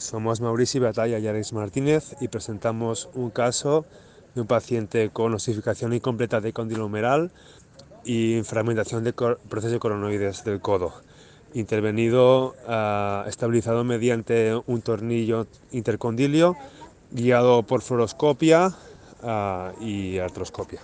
Somos Mauricio Batalla y Alex Martínez y presentamos un caso de un paciente con osificación incompleta de condilomeral y fragmentación de proceso de coronoides del codo, intervenido, ah, estabilizado mediante un tornillo intercondilio, guiado por fluoroscopia uh, y artroscopia.